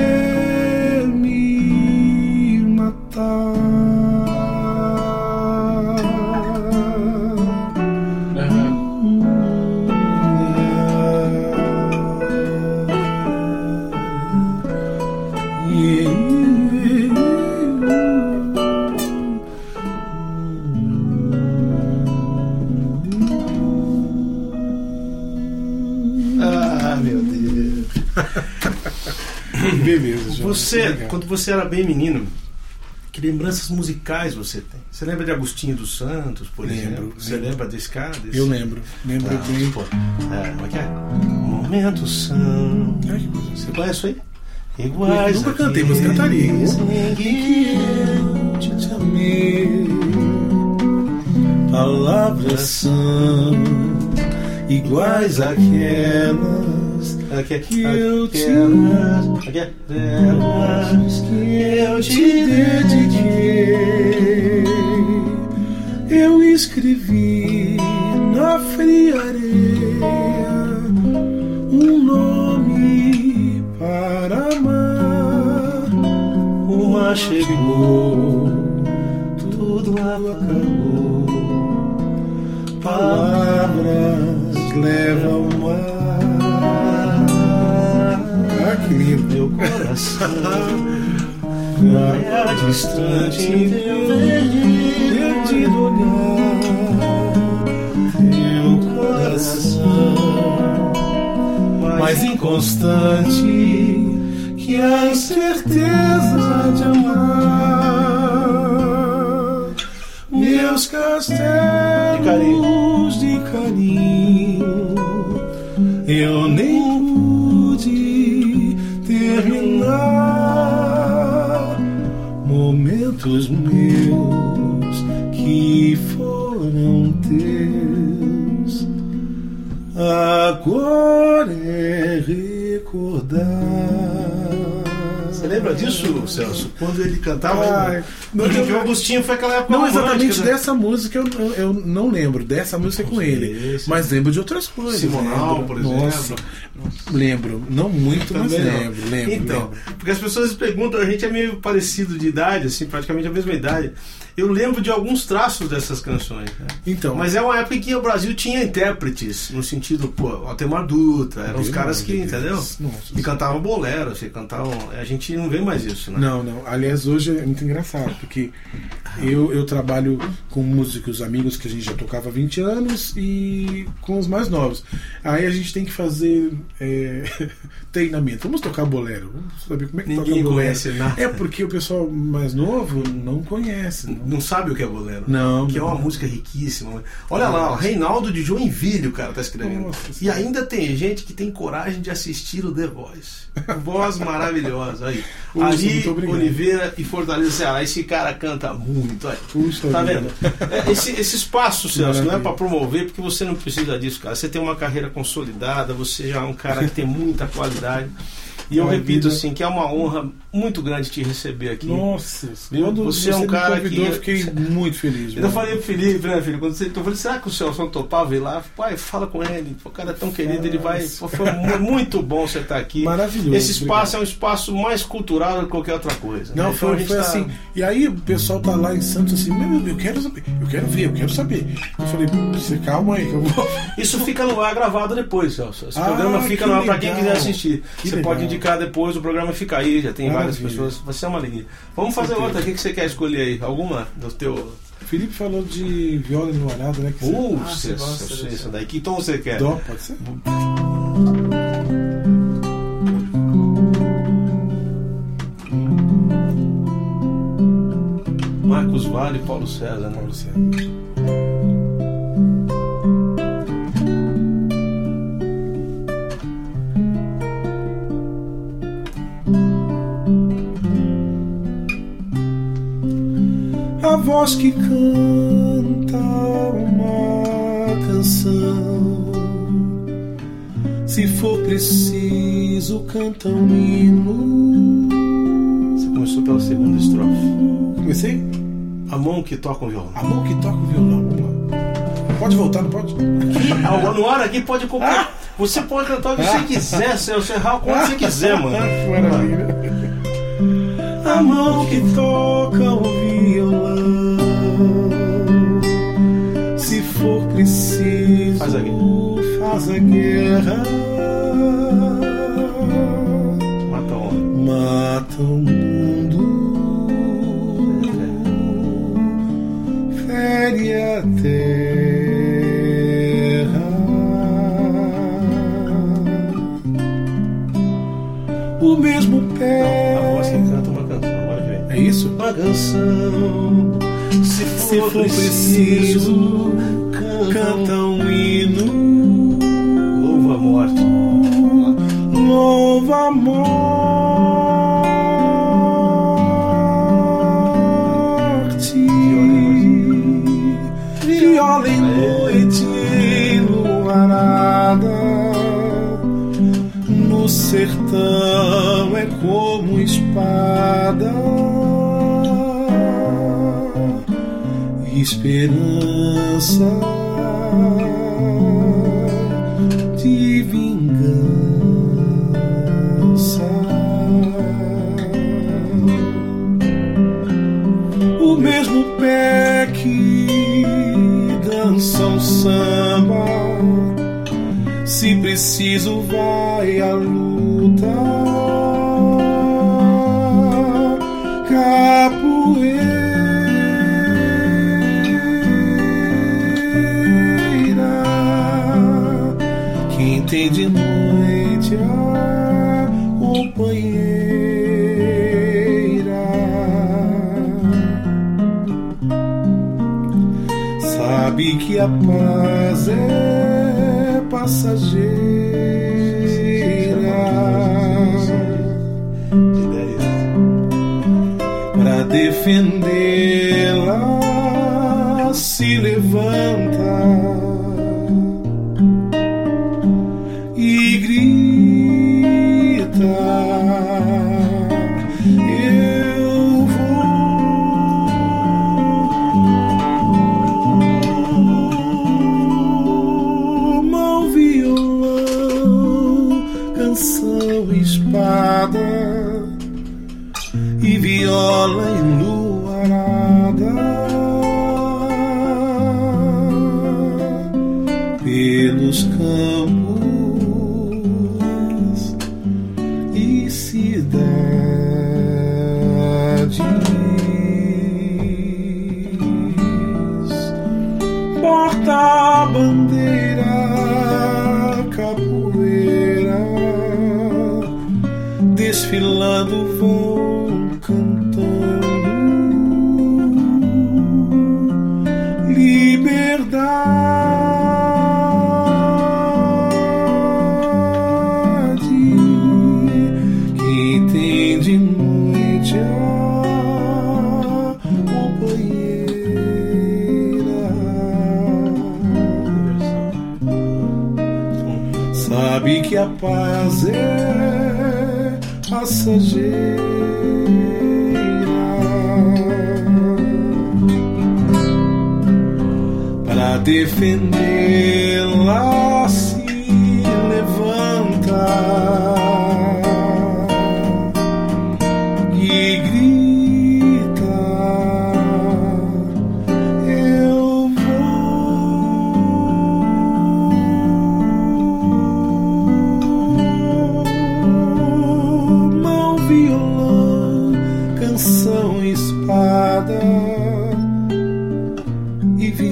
Speaker 1: Você, quando você era bem menino, que lembranças musicais você tem? Você lembra de Agostinho dos Santos, por
Speaker 2: Lembro,
Speaker 1: exemplo? Você
Speaker 2: lembro.
Speaker 1: lembra desse cara? Desse...
Speaker 2: Eu lembro, lembro
Speaker 1: Ah,
Speaker 2: bem.
Speaker 1: pô, é, como é que é? Momentos são. Você conhece isso aí? Iguais.
Speaker 2: Nunca
Speaker 1: àqueles
Speaker 2: cantei, mas cantaria.
Speaker 1: que eu te
Speaker 2: te amei. Palavras são iguais àquelas
Speaker 1: Aqui,
Speaker 2: que eu te
Speaker 1: aquelas, aquelas
Speaker 2: que eu te dediquei. Eu escrevi na fria areia um nome para amar.
Speaker 1: O mar chegou, tudo acabou.
Speaker 2: Palavras levam ao Lindo.
Speaker 1: Meu coração vai distante teu
Speaker 2: perdido olhar. Teu coração mais inconstante que a incerteza de amar. Meus castelos de carinho, eu nem Momentos meus que foram teus, agora é recordar.
Speaker 1: Você lembra disso, Celso? Quando ele cantava.
Speaker 2: Ai, não, eu-
Speaker 1: o Agostinho foi aquela época
Speaker 2: Não exatamente
Speaker 1: né?
Speaker 2: dessa música eu, eu, eu não lembro. Dessa música é com ele.
Speaker 1: Esse.
Speaker 2: Mas lembro de outras coisas.
Speaker 1: Simonal,
Speaker 2: lembro.
Speaker 1: por exemplo.
Speaker 2: Nossa, lembro. Não muito, mas
Speaker 1: não.
Speaker 2: lembro, lembro.
Speaker 1: Então,
Speaker 2: lembro.
Speaker 1: porque as pessoas perguntam, a gente é meio parecido de idade, assim, praticamente a mesma idade. eu lembro de alguns traços dessas canções. Né?
Speaker 2: Então,
Speaker 1: Mas é uma época em que o Brasil tinha intérpretes, no sentido, pô, Altemar Dutra, eram os caras que, entendeu?
Speaker 2: Nossa.
Speaker 1: Que cantavam bolero, que cantavam. A gente não vê mais isso, né?
Speaker 2: Não, não. Aliás, hoje é muito engraçado, porque eu, eu trabalho com músicos amigos que a gente já tocava há 20 anos e com os mais novos. Aí a gente tem que fazer é, treinamento. Vamos tocar bolero. Vamos saber como é que
Speaker 1: Ninguém
Speaker 2: toca bolero.
Speaker 1: conhece nada.
Speaker 2: É porque o pessoal mais novo não conhece. Não.
Speaker 1: Não sabe o que é bolero.
Speaker 2: Não,
Speaker 1: Que é uma
Speaker 2: não.
Speaker 1: música riquíssima. Olha lá, ó, Reinaldo de Joinville, o cara tá escrevendo.
Speaker 2: Nossa
Speaker 1: e ainda tem gente que tem coragem de assistir o The Voice. Voz maravilhosa. Aí. Ali. Oliveira e Fortaleza Ceará. Esse cara canta muito. Aí.
Speaker 2: Puxa
Speaker 1: Tá vendo? É, Esse, esse espaço, Celso, não é para promover, porque você não precisa disso, cara. Você tem uma carreira consolidada, você já é um cara que tem muita qualidade. E eu repito assim, que é uma honra muito grande te receber aqui.
Speaker 2: Nossa, quando
Speaker 1: Você é um cara
Speaker 2: convidou,
Speaker 1: que-
Speaker 2: eu fiquei muito feliz.
Speaker 1: Eu
Speaker 2: mano.
Speaker 1: falei pro Felipe, né, filho? Quando você, eu falei, será que o Celso não topava ir lá? Pai, fala com ele. O cara é tão querido, ele vai. Pô, Foi mu- muito bom você estar aqui.
Speaker 2: Maravilhoso,
Speaker 1: Esse espaço
Speaker 2: obrigado.
Speaker 1: é um espaço mais cultural do que qualquer outra coisa. né?
Speaker 2: Não,
Speaker 1: Então a
Speaker 2: foi,
Speaker 1: gente
Speaker 2: foi
Speaker 1: tá-
Speaker 2: assim. E aí o pessoal tá lá em Santos assim, meu, eu quero saber, eu quero ver, eu quero saber. Eu falei, você calma aí, que eu vou.
Speaker 1: Isso fica no ar gravado depois, Celso. Esse
Speaker 2: Ah,
Speaker 1: programa fica no ar para quem quiser assistir.
Speaker 2: Que
Speaker 1: você
Speaker 2: legal.
Speaker 1: pode indicar depois, o programa fica aí, já tem várias pessoas. Vai ser uma alegria. Vamos fazer
Speaker 2: certeza.
Speaker 1: outra. O que que você quer escolher aí? Alguma do teu.
Speaker 2: Felipe falou de viola enluarada, né? Que você-
Speaker 1: Uh,
Speaker 3: Ah,
Speaker 1: você
Speaker 3: você gosta dessa.
Speaker 1: essa daí. Que tom você quer?
Speaker 2: Dó, pode ser?
Speaker 1: Marcos Vale e Paulo César, né?
Speaker 2: Paulo César. A voz que canta uma canção, se for preciso, canta um hino.
Speaker 1: Você começou pela segunda estrofe.
Speaker 2: Comecei?
Speaker 1: A mão que toca o violão.
Speaker 2: A mão que toca o violão. Pode voltar, não pode?
Speaker 1: Ah, no ar aqui pode comprar. Você pode cantar o que você quiser, Celso. Errar o quanto você quiser, mano.
Speaker 2: Maravilha. A mão que toca o violão, for preciso,
Speaker 1: Faz a guerra.
Speaker 2: faz a guerra.
Speaker 1: Mata onda.
Speaker 2: Mata o mundo, fere a terra. O mesmo pé.
Speaker 1: A voz que canta uma canção. Agora vem.
Speaker 2: É isso?
Speaker 1: Uma canção. Se for,
Speaker 2: Se for
Speaker 1: preciso,
Speaker 2: preciso,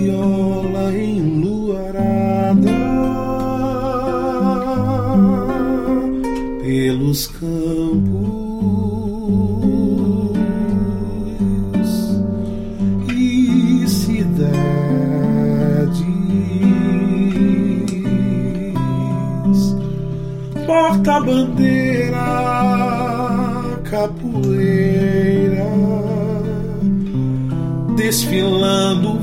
Speaker 2: viola enluarada pelos campos e cidades. Porta bandeira, capoeira desfilando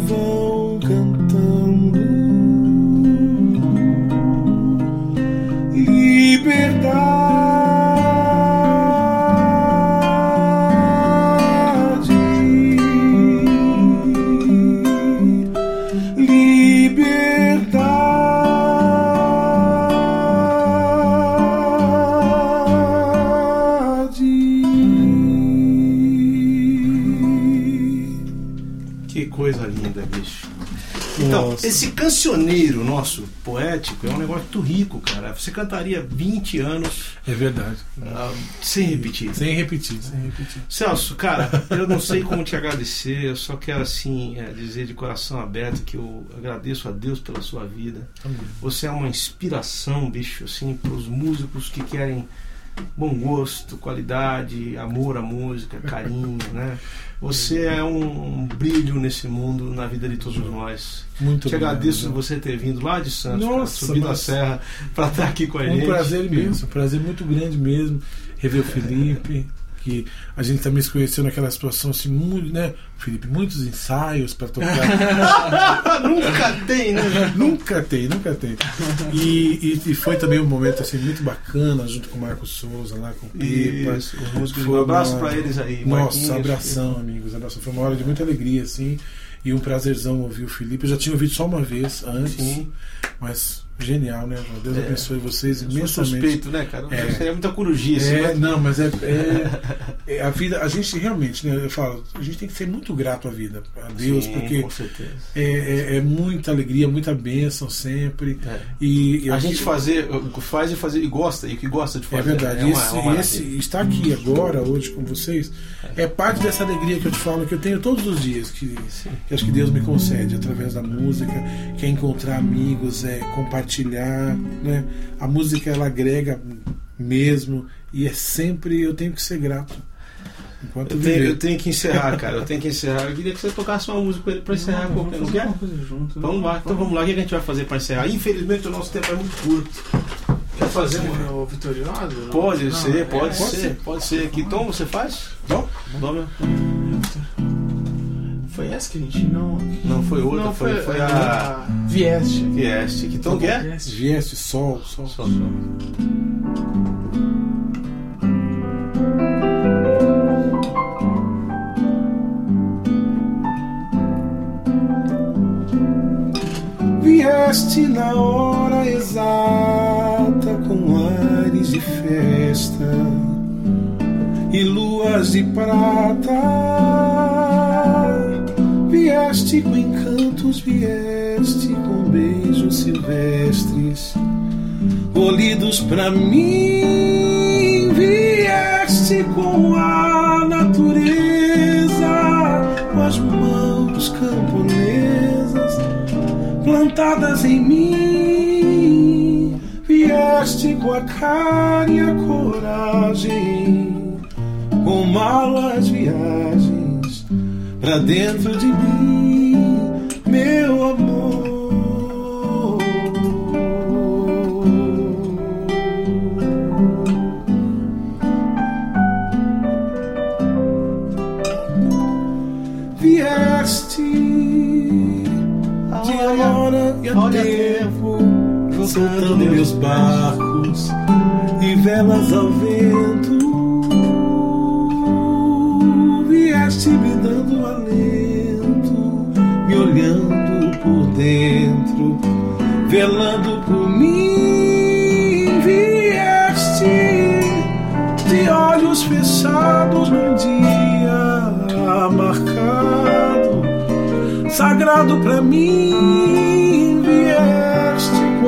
Speaker 1: esse cancioneiro nosso, poético, é um negócio muito rico, cara. Você cantaria 20 anos
Speaker 2: É verdade.
Speaker 1: ah, sem repetir.
Speaker 2: Sem repetir, sem repetir.
Speaker 1: Celso, cara, eu não sei como te agradecer, eu só quero assim é, dizer de coração aberto que eu agradeço a Deus pela sua vida. Você é uma inspiração, bicho, assim, para os músicos que querem bom gosto, qualidade, amor à música, carinho, né? Você é um, um brilho nesse mundo, na vida de todos nós.
Speaker 2: Muito
Speaker 1: Te
Speaker 2: obrigado.
Speaker 1: agradeço você ter vindo lá de Santos,
Speaker 2: Nossa,
Speaker 1: subindo a serra para estar aqui com a
Speaker 2: É
Speaker 1: gente.
Speaker 2: um prazer imenso, um prazer muito grande mesmo rever o Felipe, que a gente também se conheceu naquela situação assim, muito, né, Felipe, muitos ensaios para tocar.
Speaker 1: Nunca tem, né?
Speaker 2: nunca tem, nunca tem. E, e, e foi também um momento assim muito bacana junto com o Marcos Souza lá com o Pipa.
Speaker 1: Isso, os músicos.
Speaker 2: Foi
Speaker 1: Um abraço para eles aí.
Speaker 2: Nossa,
Speaker 1: Marquinhos.
Speaker 2: abração, amigos. Abração. Foi uma hora de muita alegria, assim. E um prazerzão ouvir o Felipe. Eu já tinha ouvido só uma vez antes,
Speaker 1: Sim.
Speaker 2: mas genial, né? Deus
Speaker 1: É.
Speaker 2: abençoe vocês
Speaker 1: Eu
Speaker 2: imensamente.
Speaker 1: suspeito, né, cara?
Speaker 2: É.
Speaker 1: Seria muita corujice.
Speaker 2: É,
Speaker 1: mas-
Speaker 2: não, mas é, é- é a vida. A gente realmente, né? Eu falo, a gente tem que ser muito grato à vida, a Deus,
Speaker 1: Sim,
Speaker 2: porque
Speaker 1: com certeza.
Speaker 2: é, é- é muita alegria, muita bênção sempre.
Speaker 1: É.
Speaker 2: E, e
Speaker 1: A gente fazer, faz e fazer e gosta, e que gosta de
Speaker 2: É
Speaker 1: fazer.
Speaker 2: verdade.
Speaker 1: É uma,
Speaker 2: esse,
Speaker 1: é uma
Speaker 2: esse estar aqui agora, hoje com vocês, é parte dessa alegria que eu te falo que eu tenho todos os dias, que, que acho que Deus me concede através da música, que é encontrar amigos, é compartilhar, né? A música ela agrega mesmo e é sempre eu tenho que ser grato. Enquanto
Speaker 1: Eu tenho, eu tenho que encerrar, cara. Eu tenho que encerrar. Eu queria que você tocasse uma música pra ele pra encerrar qualquer. Não quer? Vamos lá, então vamos lá. O que a gente vai fazer pra encerrar? Infelizmente o nosso tempo é muito curto. Quer fazer uma.
Speaker 3: O vitorioso?
Speaker 1: Pode
Speaker 3: Não,
Speaker 1: ser,
Speaker 3: é-
Speaker 1: pode
Speaker 3: é-
Speaker 1: ser, pode ser. Que tom você faz?
Speaker 2: Dó
Speaker 1: meu?
Speaker 3: Foi essa que a gente não.
Speaker 1: Não, foi outra,
Speaker 3: Não,
Speaker 1: foi, foi a.
Speaker 3: Vieste.
Speaker 1: Vieste. Que tom que é?
Speaker 3: Vieste.
Speaker 2: Vieste, sol, sol.
Speaker 1: Só, só.
Speaker 2: Vieste na hora exata com ares de festa e luas de prata. Com encanto ventos vieste com beijos silvestres, colhidos pra mim, vieste com a natureza, com as mãos camponesas plantadas em mim, vieste com a cara e a coragem, com malas viagens pra dentro de mim, hora e a
Speaker 1: hora e a
Speaker 2: tempo, soltando meus barcos e velas ao vento. Vieste me dando alento, me olhando por dentro, velando por mim. Vieste de olhos fechados num dia marcado sagrado pra mim.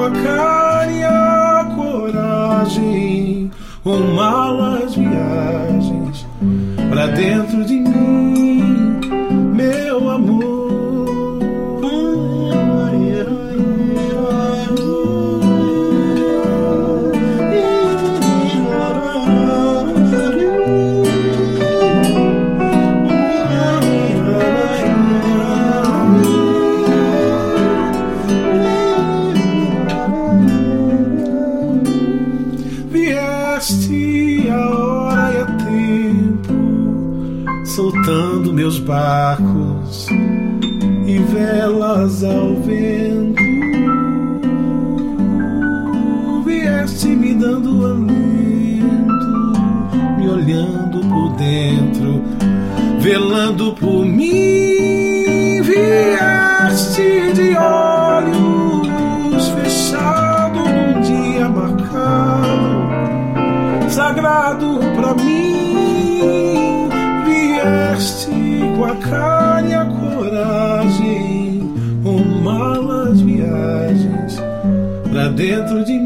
Speaker 2: A coragem, com malas viagens pra dentro ao vento. Vieste me dando alento, me olhando por dentro, velando por mim. Vieste de olhos fechados num dia marcado sagrado pra mim. Vieste com a cara dentro de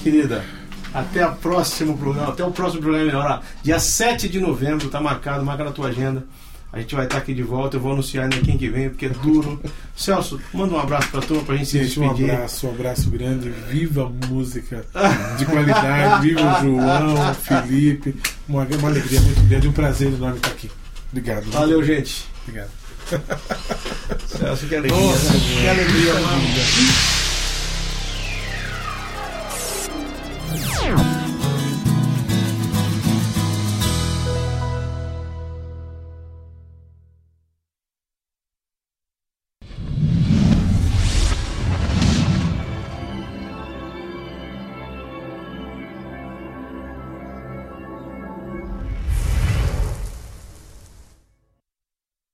Speaker 1: querida, até o próximo programa, até o próximo programa melhor. Dia 7 de novembro, tá marcado, marca na tua agenda. A gente vai estar aqui de volta, eu vou anunciar ainda quem que vem, porque é duro. Celso, manda um abraço pra turma pra gente se
Speaker 2: Gente, um
Speaker 1: despedir.
Speaker 2: abraço, um abraço grande. Viva a música de qualidade. Viva o João, o Felipe. Uma, uma alegria muito grande. Um prazer enorme estar aqui. Obrigado.
Speaker 1: Valeu, gente.
Speaker 2: Obrigado.
Speaker 1: Celso, que alegria.
Speaker 2: Nossa,
Speaker 1: né? que alegria, mano.
Speaker 2: Mano.